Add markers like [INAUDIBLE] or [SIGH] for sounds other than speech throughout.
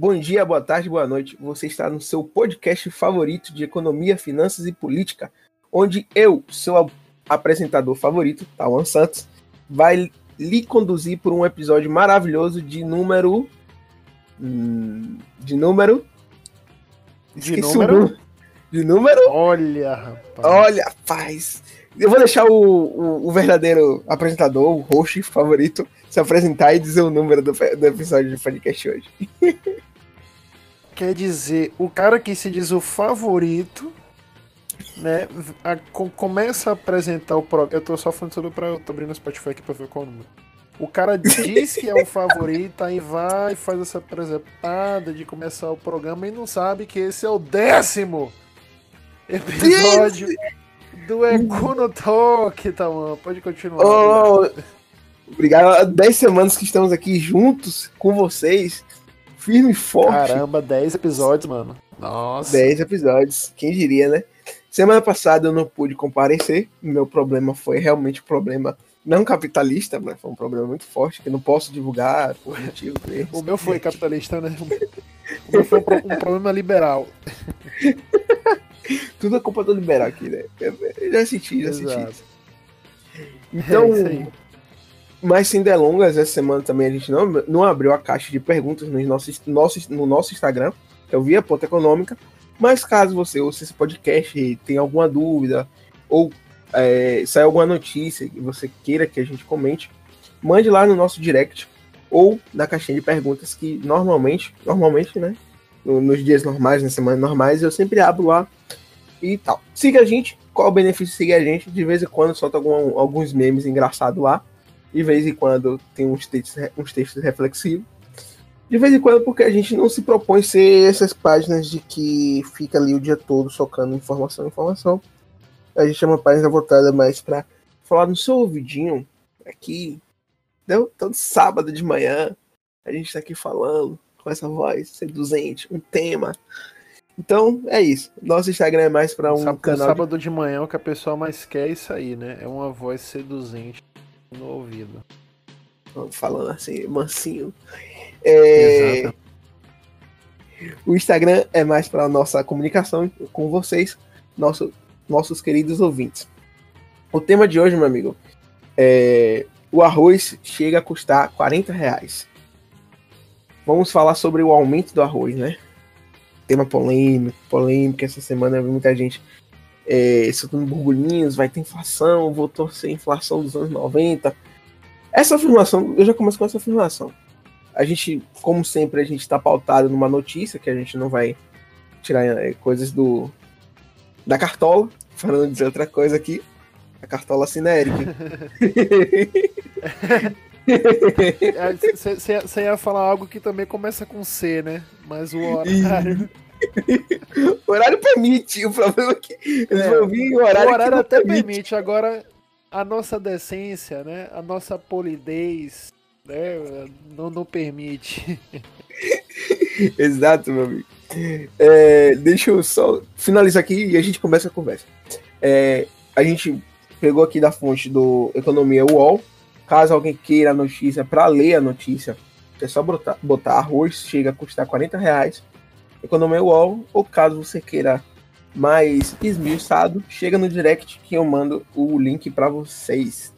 Bom dia, boa tarde, boa noite. Você está no seu podcast favorito de economia, finanças e política, onde eu, seu apresentador favorito, Tawan Santos, vai lhe conduzir por um episódio maravilhoso de número. Hum, de número. De número? De número? Olha, rapaz. Olha, rapaz. Eu vou deixar o, o, o, verdadeiro apresentador, o host favorito, se apresentar e dizer o número do, do episódio de podcast hoje. [LAUGHS] Quer dizer, o cara que se diz o favorito, né, a, começa a apresentar o programa. Eu tô só falando tudo pra. Eu tô abrindo o Spotify aqui pra ver qual é o número. O cara diz que é o favorito, aí vai e faz essa apresentada de começar o programa e não sabe que esse é o décimo episódio do Econo Talk, tá, mano? Pode continuar. Oh, obrigado. Há 10 semanas que estamos aqui juntos com vocês, firme e forte. Caramba, 10 episódios, mano. Nossa. 10 episódios, quem diria, né? Semana passada eu não pude comparecer. Meu problema foi realmente um problema não capitalista, mas foi um problema muito forte que não posso divulgar por motivo O meu foi [LAUGHS] capitalista, né? O meu foi um, problema liberal. [LAUGHS] Tudo é culpa do liberal aqui, né? Eu já senti, já Exato. senti. Então, é mas sem delongas, essa semana também a gente não, não abriu a caixa de perguntas no nosso, nosso, no nosso Instagram, que eu vi a ponta econômica. Mas caso você ouça esse podcast e tenha alguma dúvida, ou é, alguma notícia que você queira que a gente comente, mande lá no nosso direct ou na caixinha de perguntas que normalmente, normalmente, né, nos dias normais, nas semanas normais, eu sempre abro lá e tal. Siga a gente, qual o benefício de seguir a gente? De vez em quando solta algum, alguns memes engraçados lá, de vez em quando tem uns textos, uns textos reflexivos. De vez em quando, porque a gente não se propõe ser essas páginas de que fica ali o dia todo socando informação, informação a gente chama página votada mais para falar no seu ouvidinho aqui. Deu todo sábado de manhã. A gente tá aqui falando com essa voz seduzente, um tema. Então é isso. Nosso Instagram é mais para um sábado, canal. Sábado de... de manhã o que a pessoa mais quer é isso aí, né? É uma voz seduzente no ouvido. Falando assim, mansinho. É... Exato. O Instagram é mais para nossa comunicação com vocês, nosso nossos queridos ouvintes. O tema de hoje, meu amigo, é o arroz chega a custar 40 reais. Vamos falar sobre o aumento do arroz, né? Tema polêmico, polêmico. Essa semana muita gente é, soltando burburinhos, vai ter inflação, vou torcer a inflação dos anos 90. Essa afirmação, eu já começo com essa afirmação. A gente, como sempre, a gente está pautado numa notícia que a gente não vai tirar é, coisas do da cartola para não dizer outra coisa aqui, a cartola cinérica. [LAUGHS] Você ia falar algo que também começa com C, né? Mas o horário. [LAUGHS] o horário permite, o problema é que eles é, vão vir o horário. O horário até permite. permite. agora a nossa decência, né? A nossa polidez, né? Não, não permite. [LAUGHS] Exato, meu amigo. É, deixa eu só finalizar aqui e a gente começa a conversa. É, a gente pegou aqui da fonte do Economia UOL. Caso alguém queira a notícia para ler a notícia, é só botar, botar arroz, chega a custar 40 reais. Economia UOL. Ou caso você queira mais esmiuçado, chega no direct que eu mando o link para vocês.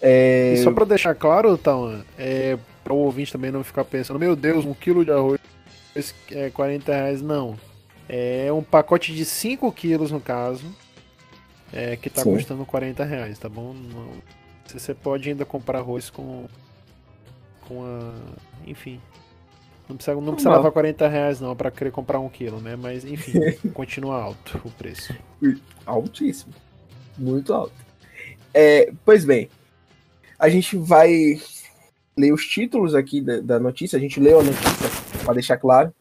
É... E só para deixar claro, então, é, para o ouvinte também não ficar pensando, meu Deus, um quilo de arroz é 40 reais. Não. É um pacote de 5 quilos, no caso, é, que tá Sim. custando 40 reais, tá bom? Não, você pode ainda comprar arroz com. com a. Enfim. Não precisa, não precisa levar 40 reais não para querer comprar um quilo, né? Mas enfim, [LAUGHS] continua alto o preço. Altíssimo. Muito alto. É, pois bem, a gente vai ler os títulos aqui da, da notícia. A gente leu a notícia para deixar claro.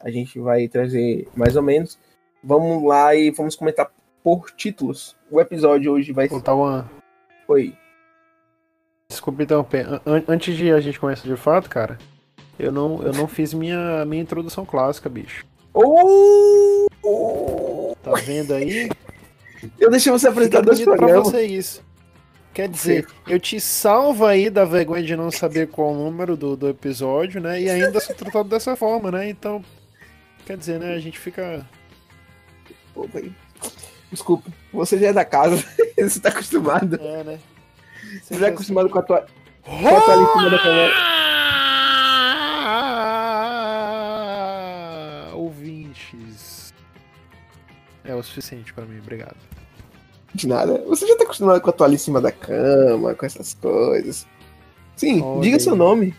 A gente vai trazer mais ou menos. Vamos lá e vamos comentar por títulos. O episódio hoje vai ser. Tawan. Oi. Desculpa interromper. Antes de a gente começar de fato, cara, eu não, eu não fiz minha, minha introdução clássica, bicho. Oh! Tá vendo aí? Eu deixei você apresentar dois programas. Pra você isso. Quer dizer, eu te salvo aí da vergonha de não saber qual o número do, do episódio, né? E ainda sou tratado dessa forma, né? Então, quer dizer, né? A gente fica. Pô, Desculpa, você já é da casa, [LAUGHS] você tá acostumado. É, né? Você, já é acostumado com a tua. Com a tua da. É o suficiente para mim, obrigado. De nada. Você já tá acostumado com a toalha em cima da cama, com essas coisas. Sim, diga seu nome.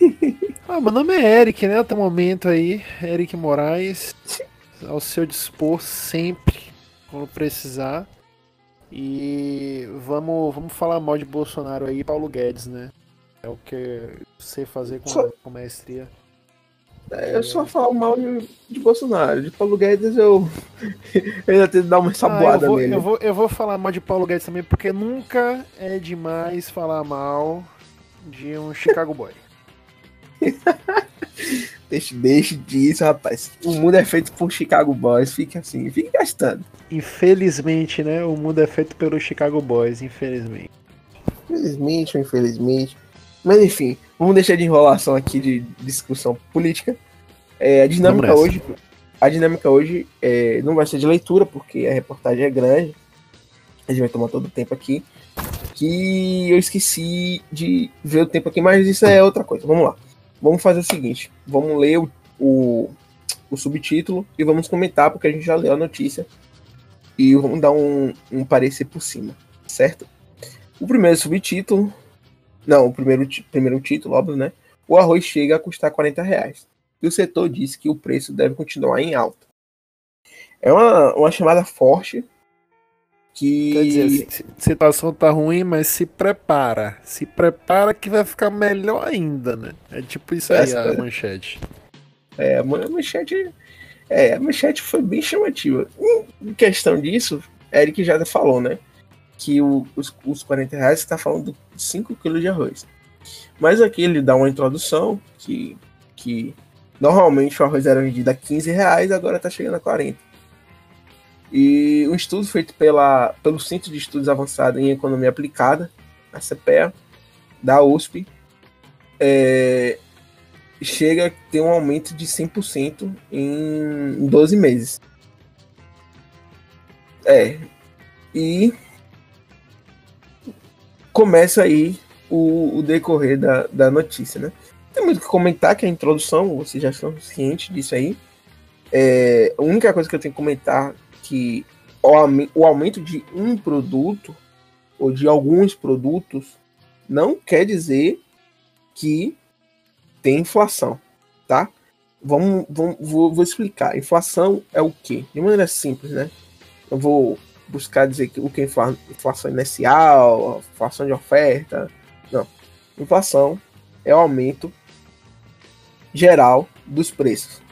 [LAUGHS] ah, meu nome é Eric, né? Até o momento aí. Eric Moraes. Ao seu dispor sempre, quando precisar. E vamos, vamos falar mal de Bolsonaro aí, Paulo Guedes, né? É o que eu sei fazer com, só... com maestria. É, eu só falo mal de, de, Bolsonaro. De Paulo Guedes eu, [LAUGHS] eu ainda tenho que dar uma saboada ah, eu vou, nele. Eu vou, eu vou falar mal de Paulo Guedes também, porque nunca é demais falar mal de um [LAUGHS] Chicago Boy. [LAUGHS] deixe, deixe disso, rapaz. O mundo é feito por Chicago Boys. Fique assim, fique gastando. Infelizmente, né? O mundo é feito pelos Chicago Boys, infelizmente. Infelizmente ou infelizmente. Mas enfim, vamos deixar de enrolação aqui de discussão política. É, a dinâmica hoje, a dinâmica hoje é, não vai ser de leitura, porque a reportagem é grande. A gente vai tomar todo o tempo aqui. Que eu esqueci de ver o tempo aqui, mas isso é outra coisa. Vamos lá. Vamos fazer o seguinte: vamos ler o, o, o subtítulo e vamos comentar, porque a gente já leu a notícia. E vamos dar um, um parecer por cima, certo? O primeiro subtítulo não, o primeiro, primeiro título, óbvio, né? O arroz chega a custar 40 reais. E o setor diz que o preço deve continuar em alta. É uma, uma chamada forte que. Quer dizer, a situação tá ruim, mas se prepara. Se prepara que vai ficar melhor ainda, né? É tipo isso aí Essa, a manchete. É, a manchete. É, a manchete foi bem chamativa. Em questão disso, Eric já falou, né? Que o, os, os 40 reais está falando de 5 kg de arroz. Mas aqui ele dá uma introdução que, que normalmente o arroz era vendido a 15 reais, agora está chegando a 40. E um estudo feito pela, pelo Centro de Estudos Avançados em Economia Aplicada, a CPEA, da USP, é, chega a ter um aumento de 100% em 12 meses. É. E começa aí o, o decorrer da, da notícia, né? Tem muito que comentar, que é a introdução, vocês já estão cientes disso aí. É, a única coisa que eu tenho que comentar que o, o aumento de um produto ou de alguns produtos não quer dizer que tem inflação, tá? Vamos, vamos vou, vou, explicar. Inflação é o quê? De maneira simples, né? Eu vou buscar dizer que o que é inflação inicial, inflação de oferta. Não. Inflação é o aumento geral dos preços.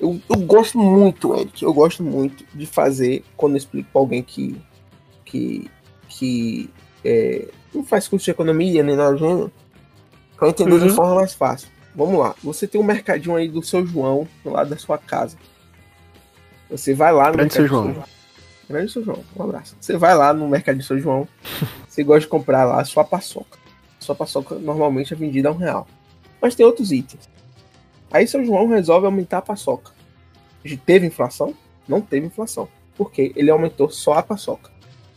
Eu, eu gosto muito, Eric, eu gosto muito de fazer quando eu explico para alguém que, que, que é, não faz curso de economia nem nada do para entender uhum. de forma mais fácil. Vamos lá, você tem um mercadinho aí do seu João do lado da sua casa. Você vai lá no mercado. Seu João. Grande São João, um abraço. Você vai lá no mercado de São João, [LAUGHS] você gosta de comprar lá sua paçoca. Sua paçoca normalmente é vendida a um real. Mas tem outros itens. Aí São João resolve aumentar a paçoca. Teve inflação? Não teve inflação. Porque ele aumentou só a paçoca.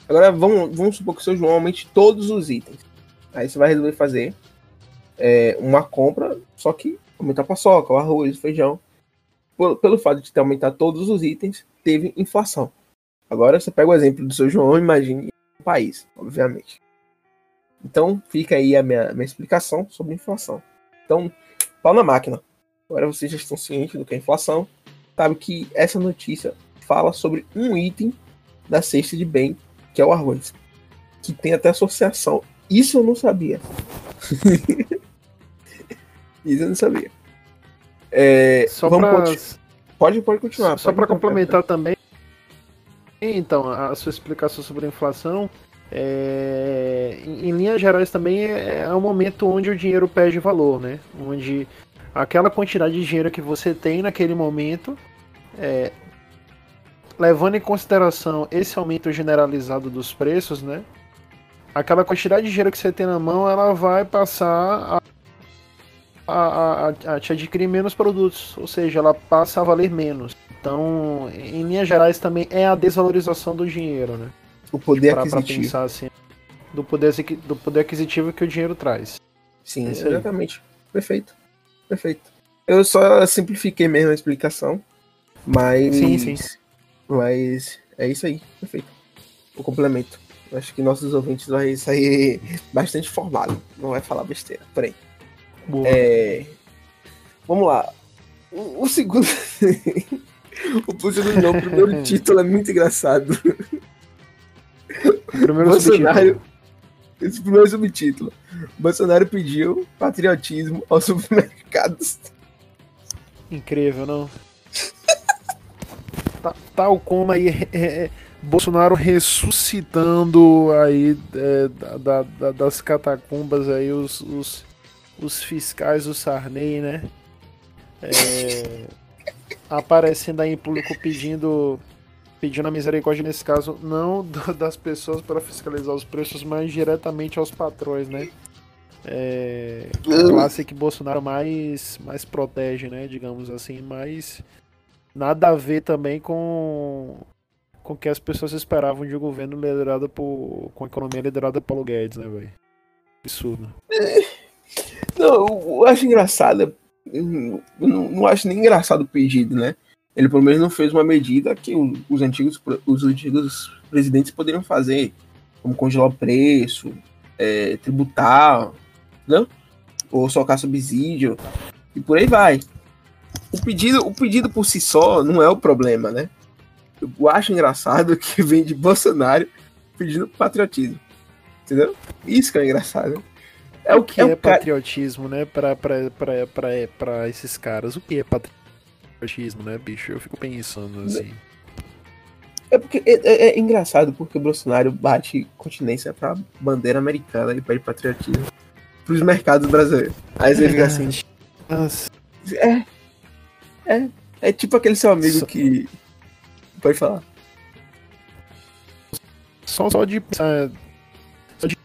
Agora vamos, vamos supor que o São João aumente todos os itens. Aí você vai resolver fazer é, uma compra, só que aumentar a paçoca, o arroz, o feijão. Por, pelo fato de ter aumentado todos os itens, teve inflação. Agora você pega o exemplo do seu João, imagine o país, obviamente. Então fica aí a minha, minha explicação sobre inflação. Então, pau na máquina. Agora vocês já estão cientes do que é inflação. Sabe que essa notícia fala sobre um item da cesta de bem, que é o arroz. Que tem até associação. Isso eu não sabia. [LAUGHS] Isso eu não sabia. É, Só pra... Pode, pode continuar. Só para complementar também, então, a sua explicação sobre a inflação, é, em, em, linhas gerais também é, é um momento onde o dinheiro perde valor, né? Onde aquela quantidade de dinheiro que você tem naquele momento, é, levando em consideração esse aumento generalizado dos preços, né? aquela quantidade de dinheiro que você tem na mão, ela vai passar a a, a, te adquirir menos produtos, ou seja, ela passa a valer menos. Então, em linhas gerais, também é a desvalorização do dinheiro, né? O poder pra, aquisitivo. Pra pensar assim, do poder, do poder aquisitivo que o dinheiro traz. Sim, é exatamente. Perfeito. Perfeito. Eu só simplifiquei mesmo a explicação, mas. Sim, sim. Mas é isso aí. Perfeito. O complemento. Acho que nossos ouvintes vão sair [LAUGHS] bastante formados. Não vai falar besteira. Porém. É... Vamos lá. O, o segundo. [LAUGHS] o não, o primeiro [LAUGHS] título é muito engraçado. O primeiro Bolsonaro. Esse primeiro subtítulo. Bolsonaro pediu patriotismo aos supermercados. Incrível, não? Tal como aí é, é, Bolsonaro ressuscitando aí é, da, da, das catacumbas aí os, os os fiscais do Sarney, né? É, aparecendo aí em público pedindo pedindo a misericórdia nesse caso não das pessoas para fiscalizar os preços, mas diretamente aos patrões, né? É, a classe que Bolsonaro mais mais protege, né? Digamos assim, mas nada a ver também com com o que as pessoas esperavam de um governo liderado por com a economia liderada por Paulo Guedes, né, velho? Absurdo. Não, eu acho engraçado. Eu não, não acho nem engraçado o pedido, né? Ele pelo menos não fez uma medida que os antigos, os antigos presidentes poderiam fazer, como congelar o preço, é, tributar, não? ou socar subsídio, e por aí vai. O pedido, o pedido por si só não é o problema, né? Eu acho engraçado que vem de Bolsonaro pedindo patriotismo. Entendeu? Isso que é engraçado. É o que é, é o patriotismo, cara... né, pra, pra, pra, pra, pra esses caras? O que é patriotismo, né, bicho? Eu fico pensando assim. É porque é, é, é engraçado porque o Bolsonaro bate continência pra bandeira americana e pede patriotismo pros mercados brasileiros. Aí você fica assim. Nossa. É. É. É tipo aquele seu amigo só... que. Pode falar. Só, só de. Só de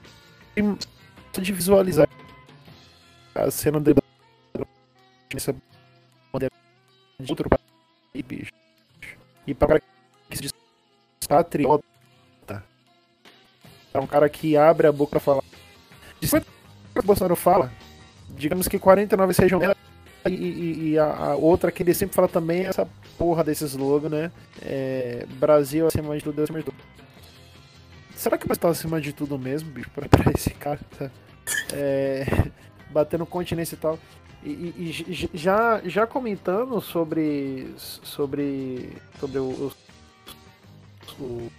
de visualizar a cena de essa bandeira de outro país, bicho. E para que se diz patriota, é um cara que abre a boca pra falar. De que o Bolsonaro fala, digamos que 49 sejam ela e, e, e a, a, outra que ele sempre fala também é essa porra desse slogan, né? É, Brasil acima de tudo, Deus acima de tudo. Será que vai estar acima de tudo mesmo, bicho, pra, pra esse cara? Tá? É, batendo continência e tal. E, e, e, já, já comentando sobre sobre sobre o, o,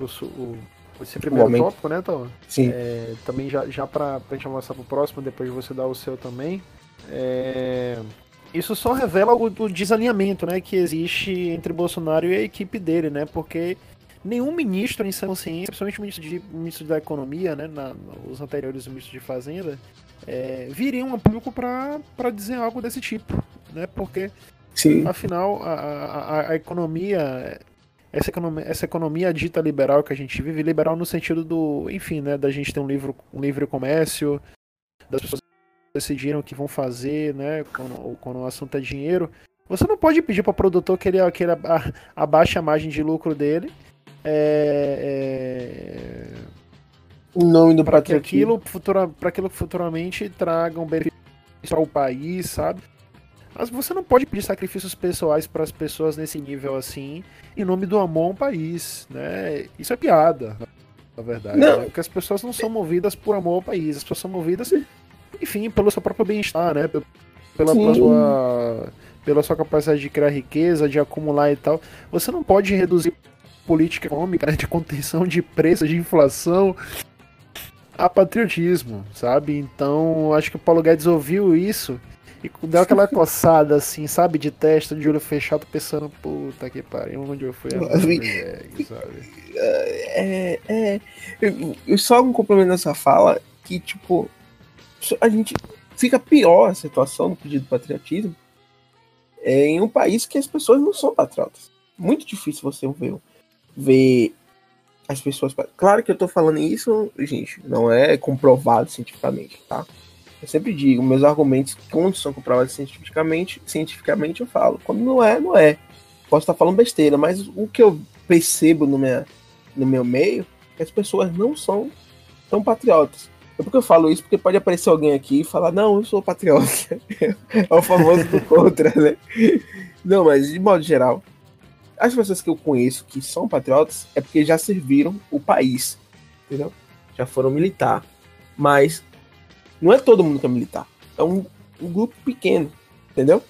o, o esse primeiro tópico, né, Tom? Sim. É, também já, já pra, pra gente avançar pro próximo, depois de você dar o seu também. É, isso só revela o, o, desalinhamento né, que existe entre Bolsonaro e a equipe dele, né? Porque nenhum ministro em sã consciência, principalmente o ministro, de, ministro da Economia, né, na, os anteriores ministros de Fazenda, é, viriam a público para dizer algo desse tipo, né? Porque, Sim. afinal, a, a, a economia essa economia, essa economia dita liberal que a gente vive, liberal no sentido do, enfim, né, da gente ter um livre, um livre comércio, das pessoas decidiram o que vão fazer, né, quando, quando o assunto é dinheiro. Você não pode pedir para o produtor que ele, que ele abaixe a margem de lucro dele é, é... Em nome do para que aquilo futura, para aquilo que futuramente traga um benefício para o país, sabe? Mas você não pode pedir sacrifícios pessoais para as pessoas nesse nível assim, em nome do amor a um país, né? Isso é piada, na verdade. Né? Porque as pessoas não são movidas por amor ao país, as pessoas são movidas, enfim, pelo seu próprio bem-estar, né? Pela, pela sua, pela sua capacidade de criar riqueza, de acumular e tal. Você não pode reduzir política econômica, né, de contenção de preços, de inflação, a patriotismo, sabe? Então, acho que o Paulo Guedes ouviu isso e deu aquela [LAUGHS] coçada assim, sabe, de testa, de olho fechado, pensando, puta que pariu, onde eu fui a [LAUGHS] sabe? É, é, eu, só um complemento nessa fala que, tipo, a gente fica pior a situação do pedido de patriotismo é, em um país que as pessoas não são patriotas. Muito difícil você ver ver as pessoas. Claro que eu tô falando isso, gente, não é comprovado cientificamente, tá? Eu sempre digo, meus argumentos, quando são comprovados cientificamente, cientificamente eu falo. Quando não é, não é. Posso estar falando besteira, mas o que eu percebo no, minha, no meu meio é que as pessoas não são tão patriotas. É porque eu falo isso, porque pode aparecer alguém aqui e falar, não, eu sou patriota. [LAUGHS] é o famoso do contra, né? Não, mas de modo geral, as pessoas que eu conheço que são patriotas é porque já serviram o país, entendeu? Já foram militar. Mas não é todo mundo que é militar. É um, um grupo pequeno, entendeu?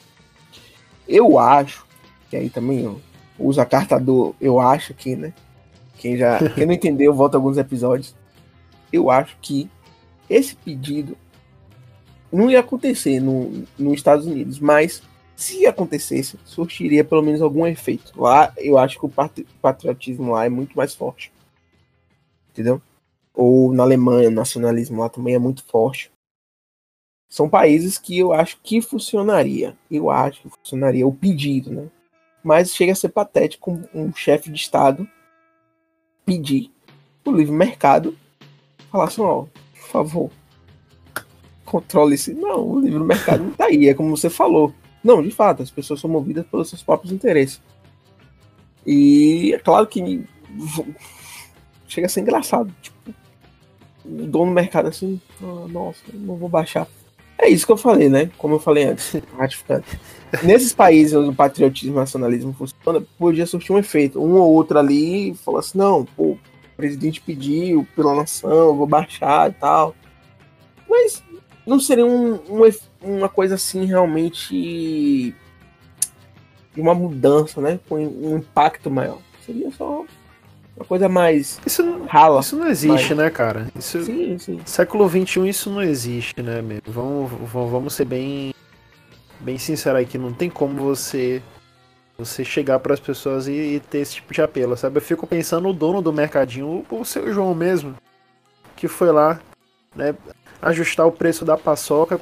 Eu acho, que aí também eu uso a carta do eu acho aqui, né? Quem já [LAUGHS] quem não entendeu, volta alguns episódios. Eu acho que esse pedido não ia acontecer no, nos Estados Unidos, mas se acontecesse, surtiria pelo menos algum efeito. Lá, eu acho que o patriotismo lá é muito mais forte. Entendeu? Ou na Alemanha, o nacionalismo lá também é muito forte. São países que eu acho que funcionaria. Eu acho que funcionaria o pedido, né? Mas chega a ser patético um chefe de Estado pedir o livre mercado falar assim, ó, por favor, controle-se. Não, o livre mercado não tá aí, é como você falou. Não, de fato, as pessoas são movidas pelos seus próprios interesses. E é claro que chega a ser engraçado. Tipo, o dono do mercado assim, oh, nossa, não vou baixar. É isso que eu falei, né? Como eu falei antes, [LAUGHS] ratificando. Nesses países onde o patriotismo e nacionalismo funciona, podia surtir um efeito. Um ou outro ali falou assim: não, pô, o presidente pediu pela nação, vou baixar e tal. Mas não seria um, um, uma coisa assim realmente de uma mudança, né? Com um impacto maior. Seria só uma coisa mais isso não, rala. Isso não existe, né, cara? Isso, sim, sim. Século XXI isso não existe, né, mesmo? Vamos, vamos ser bem, bem sinceros aqui. Não tem como você você chegar para as pessoas e, e, ter esse tipo de apelo, sabe? Eu fico pensando no dono do mercadinho, o, o seu João mesmo, que foi lá, né, ajustar o preço da paçoca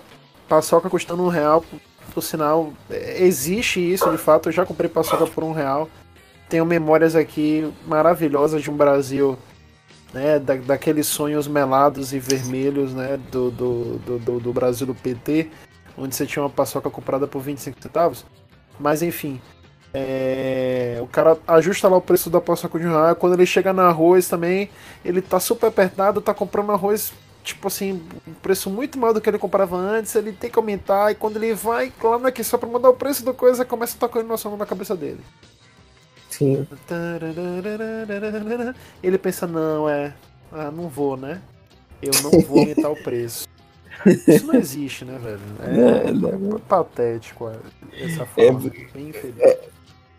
paçoca custando um real, por sinal, existe isso de fato. Eu já comprei paçoca por um real. Tenho memórias aqui maravilhosas de um Brasil, né, da, daqueles sonhos melados e vermelhos, né, do, do, do, do Brasil do PT, onde você tinha uma paçoca comprada por 25 centavos. Mas enfim, é, o cara ajusta lá o preço da paçoca de um real. Quando ele chega no arroz também, ele tá super apertado, tá comprando arroz tipo assim, um preço muito maior do que ele comprava antes, ele tem que aumentar, e quando ele vai lá no aqui só pra mudar o preço da coisa, começa a tocar inovação na cabeça dele. Sim. Ele pensa, não, é. Ah, não vou, né? Eu não vou aumentar o preço. Isso não existe, né, velho? É, não, não. é patético essa forma. É, bem infeliz.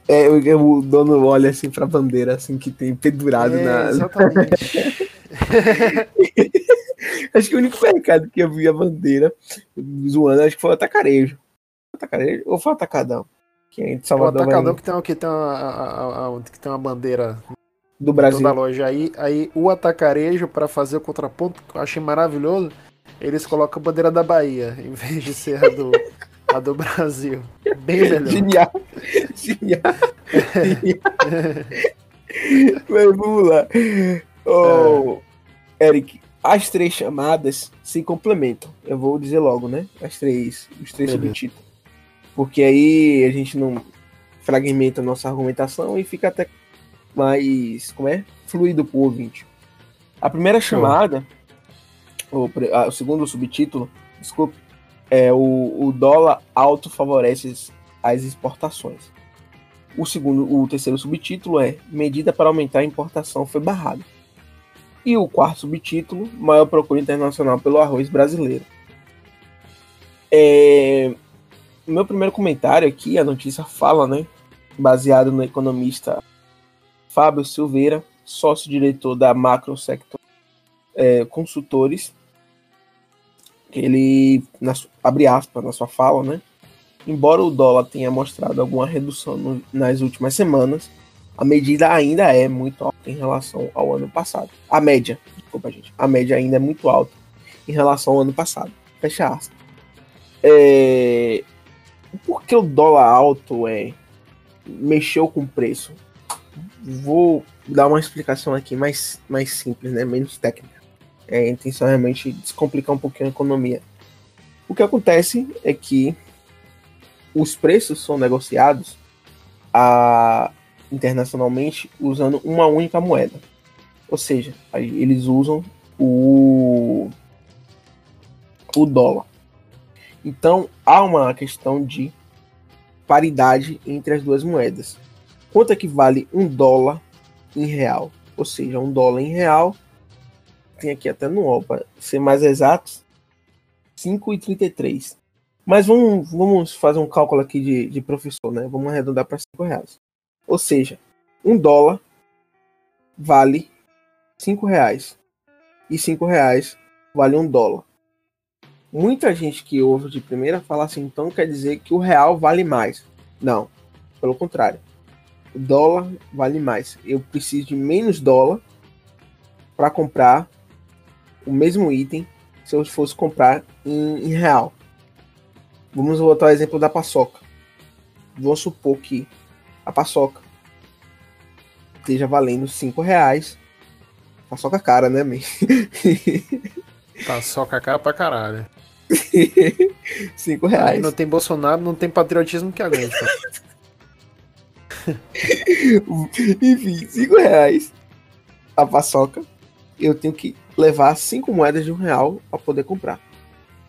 É, é, o dono olha assim pra bandeira assim que tem pendurado é, na. Exatamente. [LAUGHS] acho que o único mercado que eu vi a bandeira zoando, acho que foi o atacarejo. Atacarejo ou foi o atacadão? Que é de Salvador. O atacadão que tem, que, tem uma, a, a, que tem uma bandeira do Brasil. Da loja. Aí, aí o atacarejo, para fazer o contraponto, que eu achei maravilhoso, eles colocam a bandeira da Bahia, em vez de ser a do, a do Brasil. Bem melhor. Genial. Genial. [LAUGHS] Genial. Mas vamos lá. Oh, é. Eric, as três chamadas se complementam. Eu vou dizer logo, né? As três, os três subtítulos. Porque aí a gente não fragmenta a nossa argumentação e fica até mais, como é? Fluido pro ouvinte. A primeira chamada, o, o segundo subtítulo, desculpe, é o, o dólar alto favorece as exportações. O segundo, o terceiro subtítulo é medida para aumentar a importação foi barrada. E o quarto subtítulo, maior procura internacional pelo arroz brasileiro. É... Meu primeiro comentário aqui, a notícia fala, né? Baseado no economista Fábio Silveira, sócio-diretor da Macro Sector é, Consultores. Ele, na, abre aspas na sua fala, né? Embora o dólar tenha mostrado alguma redução no, nas últimas semanas, a medida ainda é muito em relação ao ano passado. A média, desculpa, gente. A média ainda é muito alta em relação ao ano passado. Fecha aspas. É... Por que o dólar alto é mexeu com o preço? Vou dar uma explicação aqui mais, mais simples, né? Menos técnica. É, a intenção é realmente descomplicar um pouquinho a economia. O que acontece é que os preços são negociados a, internacionalmente usando uma única moeda. Ou seja, eles usam o, o dólar. Então há uma questão de paridade entre as duas moedas. Quanto é que vale um dólar em real? Ou seja, um dólar em real, tem aqui até no OPA, para ser mais exatos, 5,33. Mas vamos, vamos fazer um cálculo aqui de, de professor, né? Vamos arredondar para 5 reais. Ou seja, um dólar vale 5 reais. E 5 reais vale um dólar. Muita gente que ouve de primeira fala assim, então quer dizer que o real vale mais. Não, pelo contrário. O dólar vale mais. Eu preciso de menos dólar para comprar o mesmo item se eu fosse comprar em, em real. Vamos voltar ao exemplo da paçoca. Vamos supor que a paçoca esteja valendo 5 reais. Paçoca cara, né, man? [LAUGHS] Paçoca cara pra caralho. [LAUGHS] 5 reais. Aí não tem Bolsonaro, não tem patriotismo que aguenta. [LAUGHS] Enfim, 5 reais a paçoca. Eu tenho que levar 5 moedas de um real para poder comprar.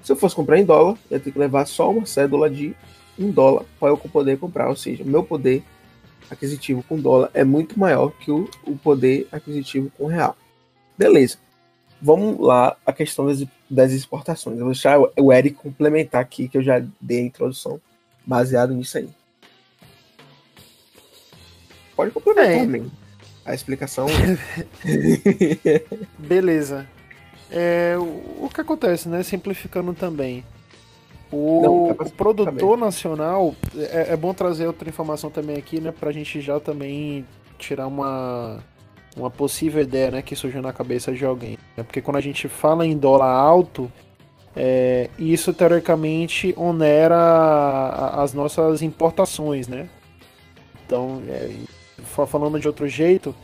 Se eu fosse comprar em dólar, eu tenho que levar só uma cédula de um dólar para eu poder comprar. Ou seja, meu poder aquisitivo com dólar é muito maior que o, o poder aquisitivo com real. Beleza. Vamos lá a questão das, das exportações. Eu vou deixar o Eric complementar aqui, que eu já dei a introdução baseado nisso aí. Pode complementar é. também. A explicação. [LAUGHS] Beleza. É, o, o que acontece, né? Simplificando também. O, Não, o produtor nacional, é, é, bom trazer outra informação também aqui, né? Pra gente já também tirar uma, uma possível ideia, né? Que surgiu na cabeça de alguém. Né? Porque quando a gente fala em dólar alto, é, isso teoricamente onera as nossas importações, né? Então, é, falando de outro jeito,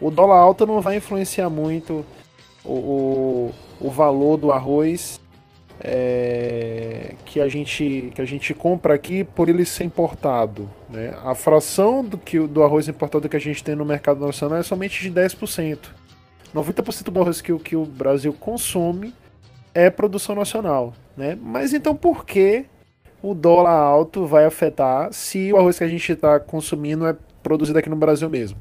o dólar alto não vai influenciar muito o, o, o valor do arroz é, que, a gente, que a gente compra aqui por ele ser importado. Né? A fração do, que, do arroz importado que a gente tem no mercado nacional é somente de 10%. 90% do arroz que, que o Brasil consome é produção nacional. Né? Mas então por que o dólar alto vai afetar se o arroz que a gente está consumindo é produzido aqui no Brasil mesmo?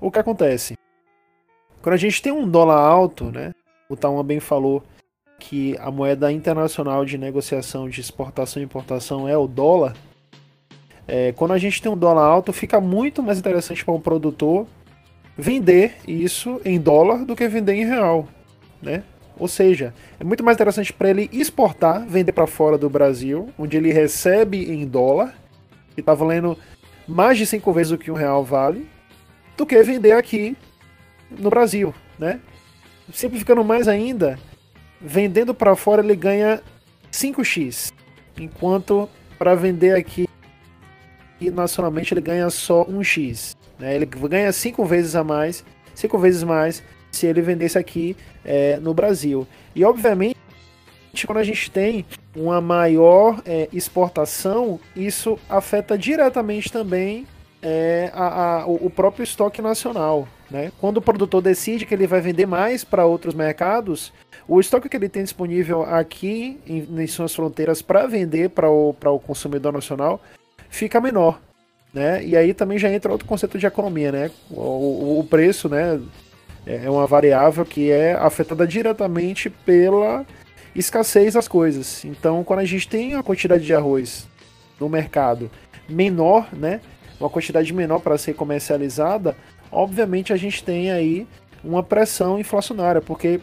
O que acontece? Quando a gente tem um dólar alto, né? O Tauan bem falou que a moeda internacional de negociação de exportação e importação é o dólar. É, quando a gente tem um dólar alto, fica muito mais interessante para um produtor vender isso em dólar do que vender em real, né? Ou seja, é muito mais interessante para ele exportar, vender para fora do Brasil, onde ele recebe em dólar, que está valendo mais de cinco vezes o que um real vale, do que vender aqui no Brasil, né? Simplificando mais ainda, vendendo para fora ele ganha 5x, enquanto para vender aqui nacionalmente ele ganha só 1x. Né? Ele ganha 5 vezes a mais, 5 vezes mais se ele vendesse aqui é, no Brasil. E obviamente quando a gente tem uma maior é, exportação, isso afeta diretamente também é, a, a, o próprio estoque nacional. Né? Quando o produtor decide que ele vai vender mais para outros mercados, o estoque que ele tem disponível aqui em, em suas fronteiras para vender para o, o consumidor nacional fica menor. Né? E aí também já entra outro conceito de economia. Né? O, o, preço né, é uma variável que é afetada diretamente pela escassez das coisas. Então, quando a gente tem a quantidade de arroz no mercado menor, né, uma quantidade menor para ser comercializada, obviamente a gente tem aí uma pressão inflacionária, porque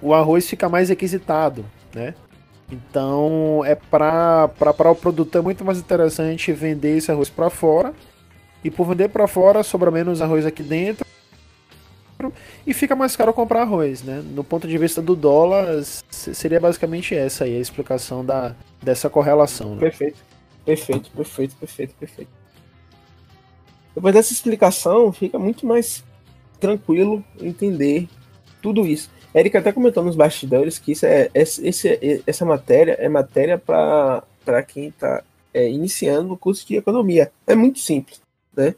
o arroz fica mais requisitado, né? Então é para o produtor é muito mais interessante vender esse arroz para fora e por vender para fora sobra menos arroz aqui dentro e fica mais caro comprar arroz, né? No ponto de vista do dólar seria basicamente essa aí a explicação da dessa correlação. Né? Perfeito, perfeito, perfeito, perfeito, perfeito. Depois dessa explicação, fica muito mais tranquilo entender tudo isso. Eric até comentou nos bastidores que isso é, esse, essa matéria é matéria para quem está é, iniciando o curso de economia. É muito simples, né?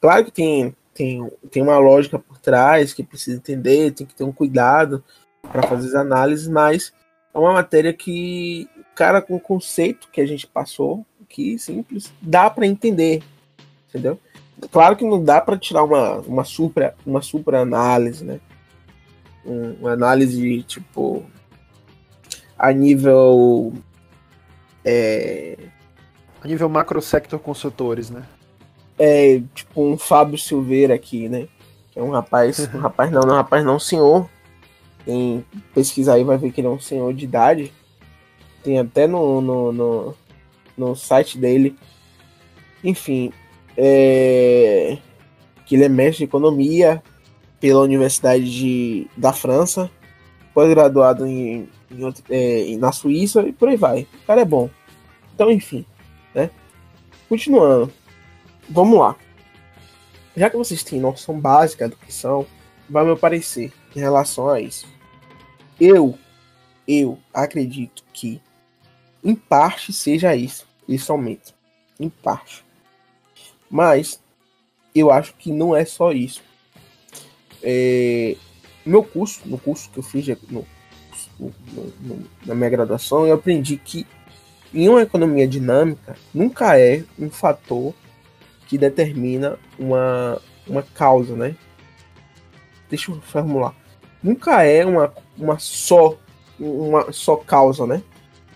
Claro que tem, tem, tem uma lógica por trás que precisa entender, tem que ter um cuidado para fazer as análises, mas é uma matéria que, cara, com o conceito que a gente passou, que simples, dá para entender, entendeu? Claro que não dá para tirar uma, uma super uma super análise, né? Um, uma análise tipo a nível é... a nível macro sector consultores, né? É tipo um Fábio Silveira aqui, né? Que é um rapaz, [LAUGHS] um rapaz não, não, um rapaz não, senhor. Quem pesquisar aí vai ver que ele é um senhor de idade. Tem até no, no, no, no site dele. Enfim, é, que ele é mestre de economia pela Universidade de, da França, pós-graduado em, em, é, na Suíça e por aí vai. O cara é bom. Então, enfim, né? Continuando, vamos lá. Já que vocês têm noção básica do que são, vai meu parecer em relação a isso. Eu, eu acredito que, em parte, seja isso, isso aumenta. Em parte. Mas eu acho que não é só isso. É, meu curso, no curso que eu fiz no, no, no, na minha graduação, eu aprendi que em uma economia dinâmica nunca é um fator que determina uma, uma causa, né? Deixa eu formular. Nunca é uma, uma só uma só causa, né?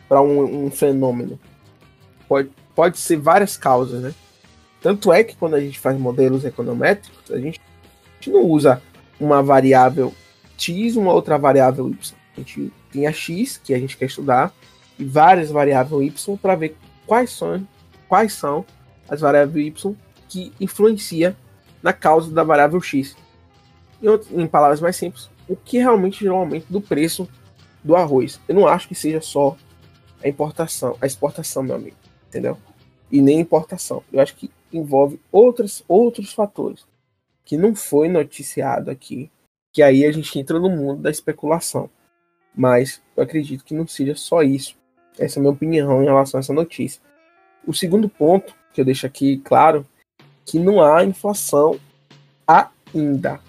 Para um, um fenômeno. Pode, pode ser várias causas, né? Tanto é que quando a gente faz modelos econométricos, a gente, a gente não usa uma variável x, uma outra variável y. A gente tem a x, que a gente quer estudar, e várias variáveis y para ver quais são, quais são as variáveis y que influencia na causa da variável x. Em, em palavras mais simples, o que realmente gerou um aumento do preço do arroz. Eu não acho que seja só a importação, a exportação, meu amigo, entendeu? E nem importação. Eu acho que envolve outros, outros fatores que não foi noticiado aqui, que aí a gente entra no mundo da especulação. Mas eu acredito que não seja só isso. Essa é a minha opinião em relação a essa notícia. O segundo ponto que eu deixo aqui claro que não há inflação ainda.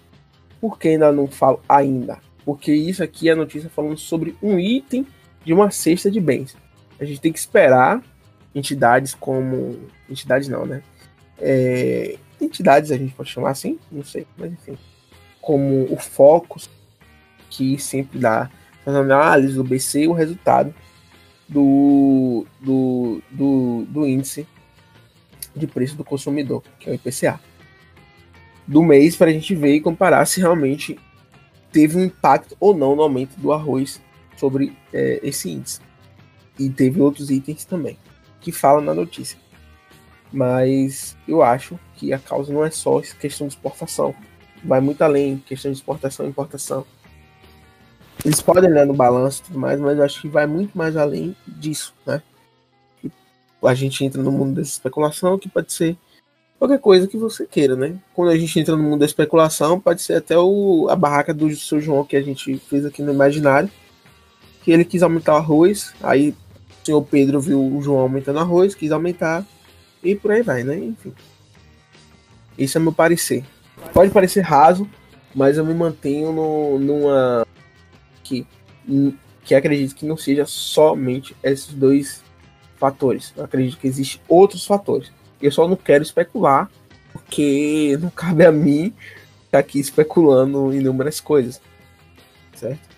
Por que ainda não falo ainda? Porque isso aqui é a notícia falando sobre um item de uma cesta de bens. A gente tem que esperar entidades como. Entidades não, né? É, entidades, a gente pode chamar assim, não sei, mas enfim, como o Focus, que sempre dá as análises do BC o resultado do, do, do, do índice de preço do consumidor, que é o IPCA, do mês, para a gente ver e comparar se realmente teve um impacto ou não no aumento do arroz sobre é, esse índice. E teve outros itens também que falam na notícia. Mas eu acho que a causa não é só questão de exportação. Vai muito além, questão de exportação e importação. Eles podem olhar no balanço e tudo mais, mas eu acho que vai muito mais além disso, né? A gente entra no mundo dessa especulação, que pode ser qualquer coisa que você queira, né? Quando a gente entra no mundo da especulação, pode ser até o, a barraca do seu João que a gente fez aqui no imaginário, que ele quis aumentar o arroz, aí o senhor Pedro viu o João aumentando arroz, quis aumentar, e por aí vai, né? Enfim. Esse é meu parecer. Pode parecer raso, mas eu me mantenho no, numa. Que, que acredito que não seja somente esses dois fatores. Eu acredito que existem outros fatores. Eu só não quero especular, porque não cabe a mim estar aqui especulando inúmeras coisas. Certo?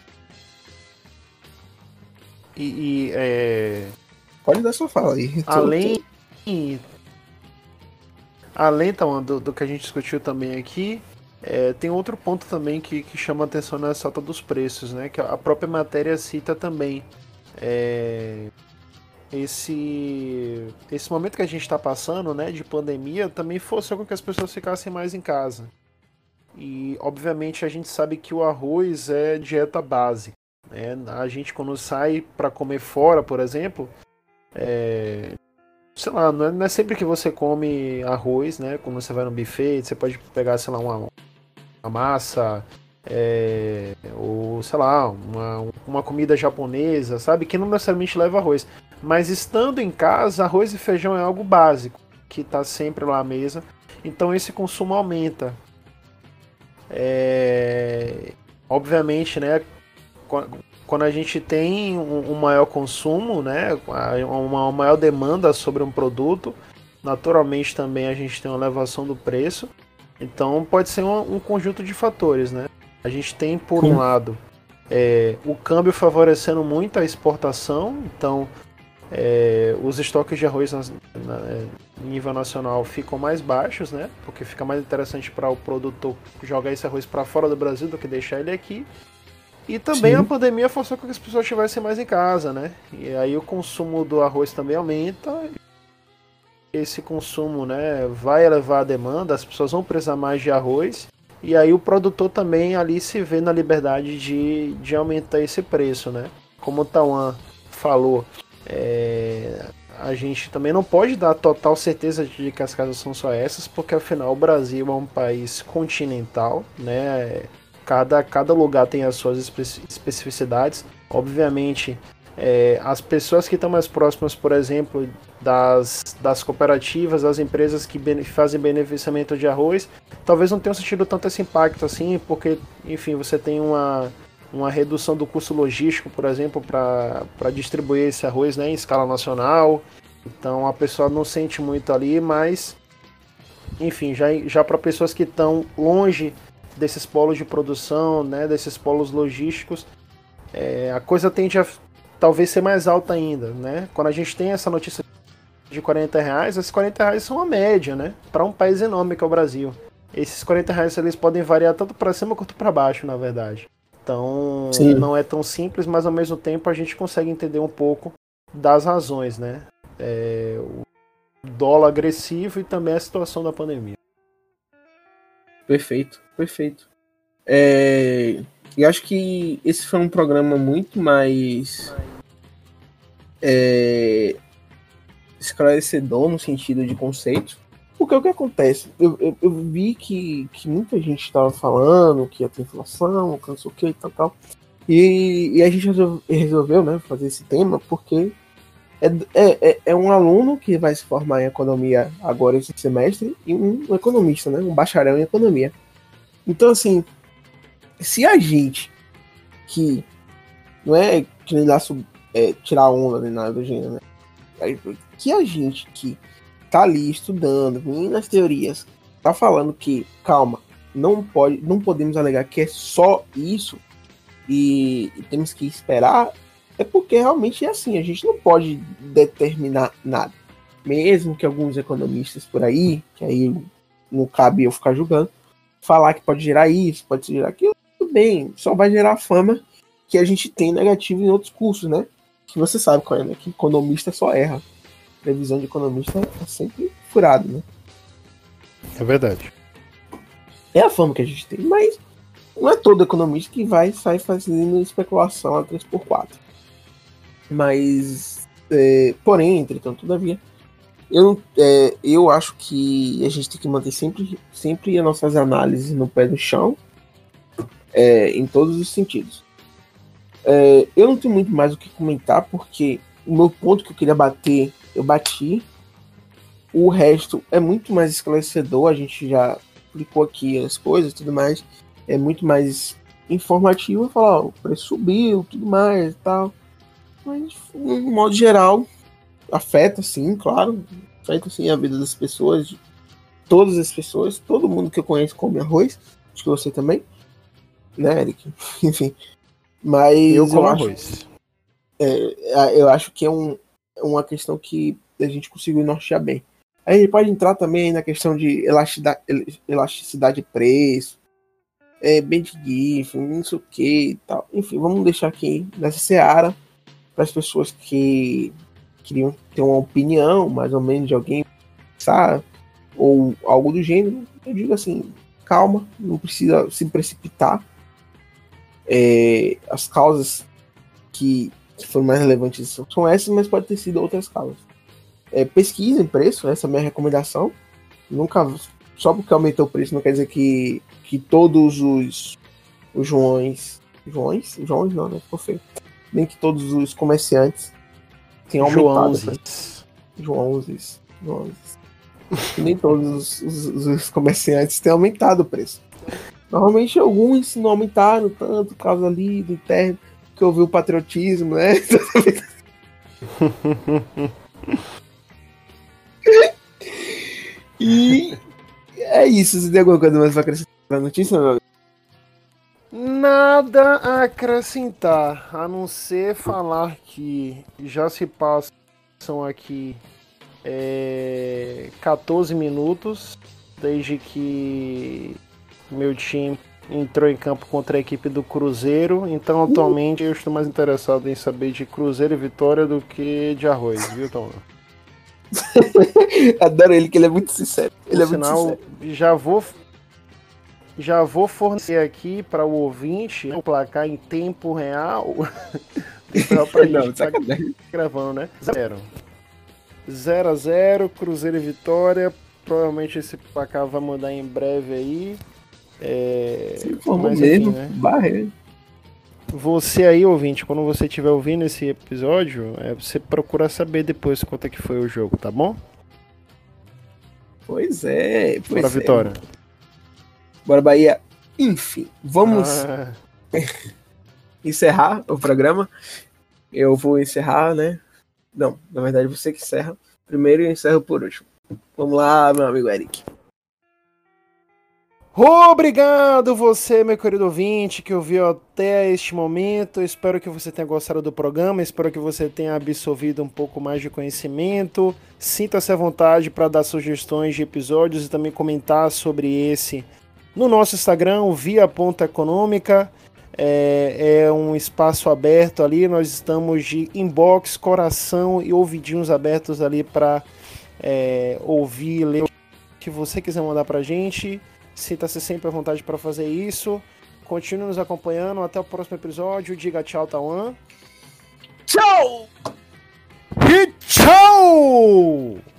E, e é... Pode dar sua fala aí. Além, Além então, do, do, que a gente discutiu também aqui, é, tem outro ponto também que, que chama atenção nessa alta dos preços, né? Que a própria matéria cita também. É, esse, esse momento que a gente está passando, né, de pandemia, também fosse com que as pessoas ficassem mais em casa. E, obviamente, a gente sabe que o arroz é dieta básica. Né? A gente, quando sai para comer fora, por exemplo, é, sei lá, não é, não é, sempre que você come arroz, né? Quando você vai no buffet, você pode pegar, sei lá, uma, uma massa, é, ou sei lá, uma, uma comida japonesa, sabe? Que não necessariamente leva arroz. Mas estando em casa, arroz e feijão é algo básico, que está sempre lá à mesa. Então esse consumo aumenta. É, obviamente, né? Quando a gente tem um maior consumo, né, uma maior demanda sobre um produto, naturalmente também a gente tem uma elevação do preço. Então pode ser um, um conjunto de fatores, né? A gente tem por um lado é, o câmbio favorecendo muito a exportação, então é, os estoques de arroz na, na, em nível nacional ficam mais baixos, né? Porque fica mais interessante para o produtor jogar esse arroz para fora do Brasil do que deixar ele aqui. E também Sim. a pandemia forçou com que as pessoas estivessem mais em casa, né? E aí o consumo do arroz também aumenta. Esse consumo, né, vai elevar a demanda, as pessoas vão precisar mais de arroz. E aí o produtor também ali se vê na liberdade de, de aumentar esse preço, né? Como o Tawan falou, é, a gente também não pode dar total certeza de que as casas são só essas, porque afinal o Brasil é um país continental, né? Cada, cada lugar tem as suas especificidades. Obviamente, é, as pessoas que estão mais próximas, por exemplo, das, das cooperativas, das empresas que fazem beneficiamento de arroz, talvez não tenham sentido tanto esse impacto assim, porque, enfim, você tem uma, uma redução do custo logístico, por exemplo, para distribuir esse arroz né, em escala nacional. Então a pessoa não sente muito ali, mas, enfim, já, já para pessoas que estão longe desses polos de produção, né, desses polos logísticos, é, a coisa tende a talvez ser mais alta ainda, né? Quando a gente tem essa notícia de 40 reais, esses 40 reais são a média, né? Para um país enorme que é o Brasil. Esses 40 reais eles podem variar tanto para cima quanto para baixo, na verdade. Então Sim. não é tão simples, mas ao mesmo tempo a gente consegue entender um pouco das razões, né? É, o dólar agressivo e também a situação da pandemia. Perfeito, perfeito. É, e acho que esse foi um programa muito mais é, esclarecedor no sentido de conceito. Porque o que acontece? Eu, eu, eu vi que, que muita gente estava falando que ia ter inflação, que não sei o que e tal, tal. E, e a gente resolveu, resolveu né, fazer esse tema porque é, é, é, é um aluno que vai se formar em economia agora esse semestre e um, economista, né, um bacharel em economia. Então, assim, se a gente que não é que nem é, tirar onda nem nada do gênero, né? Que a gente que tá ali estudando, vindo nas teorias, tá falando que, calma, não pode, não podemos alegar que é só isso e temos que esperar, é porque realmente é assim, a gente não pode determinar nada. Mesmo que alguns economistas por aí, que aí não cabe eu ficar julgando, falar que pode gerar isso, pode gerar aquilo, tudo bem, só vai gerar fama que a gente tem negativo em outros cursos, né? Que você sabe qual é, né? Que economista só erra. Previsão de economista é sempre furado, né? É verdade. É a fama que a gente tem, mas não é todo economista que vai sair fazendo especulação a 3x4. Mas, é, porém, entretanto, todavia, eu, é, eu acho que a gente tem que manter sempre, sempre as nossas análises no pé do chão, é, em todos os sentidos. É, eu não tenho muito mais o que comentar, porque o meu ponto que eu queria bater, eu bati. O resto é muito mais esclarecedor, a gente já explicou aqui as coisas tudo mais. É muito mais informativo falar, ó, o preço subiu, tudo mais e tal. Mas, no modo geral, afeta sim, claro. Afeta sim a vida das pessoas, todas as pessoas, todo mundo que eu conheço come arroz. Acho que você também né, Eric? [LAUGHS] Enfim. Mas. Eu como eu arroz. Acho, é, eu acho que é um, uma questão que a gente conseguiu nortear bem. Aí a gente pode entrar também na questão de elasticidade, elasticidade de preço, é, bem de GIF, não sei o que e tal. Enfim, vamos deixar aqui nessa seara para as pessoas que queriam ter uma opinião, mais ou menos, de alguém, sabe? Ou algo do gênero. Eu digo assim, calma, não precisa se precipitar é, as causas que, que foram mais relevantes são essas, mas pode ter sido outras causas. é, pesquisem preço, essa é a minha recomendação. Nunca, só porque aumentou o preço não quer dizer que, que todos os, os Joões, Joões? Joões não, né? Ficou feio. Nem que todos os comerciantes tenham aumentado. Joãozes. Joãozes. Joãozes. Nem todos os, os, os comerciantes têm aumentado o preço. Normalmente alguns não aumentaram tanto por causa ali do interno, que houve o patriotismo, né? [LAUGHS] e é isso. Você tem alguma coisa mais pra acrescentar na notícia, meu Nada a acrescentar, a não ser falar que já se passam aqui é, 14 minutos desde que meu time entrou em campo contra a equipe do Cruzeiro, então atualmente eu estou mais interessado em saber de Cruzeiro e Vitória do que de arroz, viu, Tom? [LAUGHS] Adoro ele, que ele é muito sincero. Ele Por é sinal, muito sincero. já vou já vou fornecer aqui para o ouvinte o placar em tempo real. [LAUGHS] pra Não, tá gravando, né? Zero. 0 a 0 Cruzeiro e Vitória. Provavelmente esse placar vai mudar em breve aí. É, Se formou mesmo, né? Barreiro. Você aí, ouvinte, quando você estiver ouvindo esse episódio, é, você procura saber depois quanto é que foi o jogo, tá bom? Pois é, pois Bora, é. Vitória. Bora, Bahia. Enfim, vamos ah. [LAUGHS] encerrar o programa. Eu vou encerrar, né? Não, na verdade você que encerra. Primeiro e eu encerro por último. Vamos lá, meu amigo Eric. Obrigado você, meu querido ouvinte, que ouviu até este momento. Espero que você tenha gostado do programa, espero que você tenha absorvido um pouco mais de conhecimento. Sinta-se à vontade para dar sugestões de episódios e também comentar sobre esse no nosso Instagram, via Ponta Econômica. É, é, um espaço aberto ali, nós estamos de inbox, coração e ouvidinhos abertos ali para é, ouvir, ler o que você quiser mandar para gente. Sinta-se sempre à vontade para fazer isso. Continue nos acompanhando. Até o próximo episódio. Diga tchau, Tauan. Tchau! E tchau!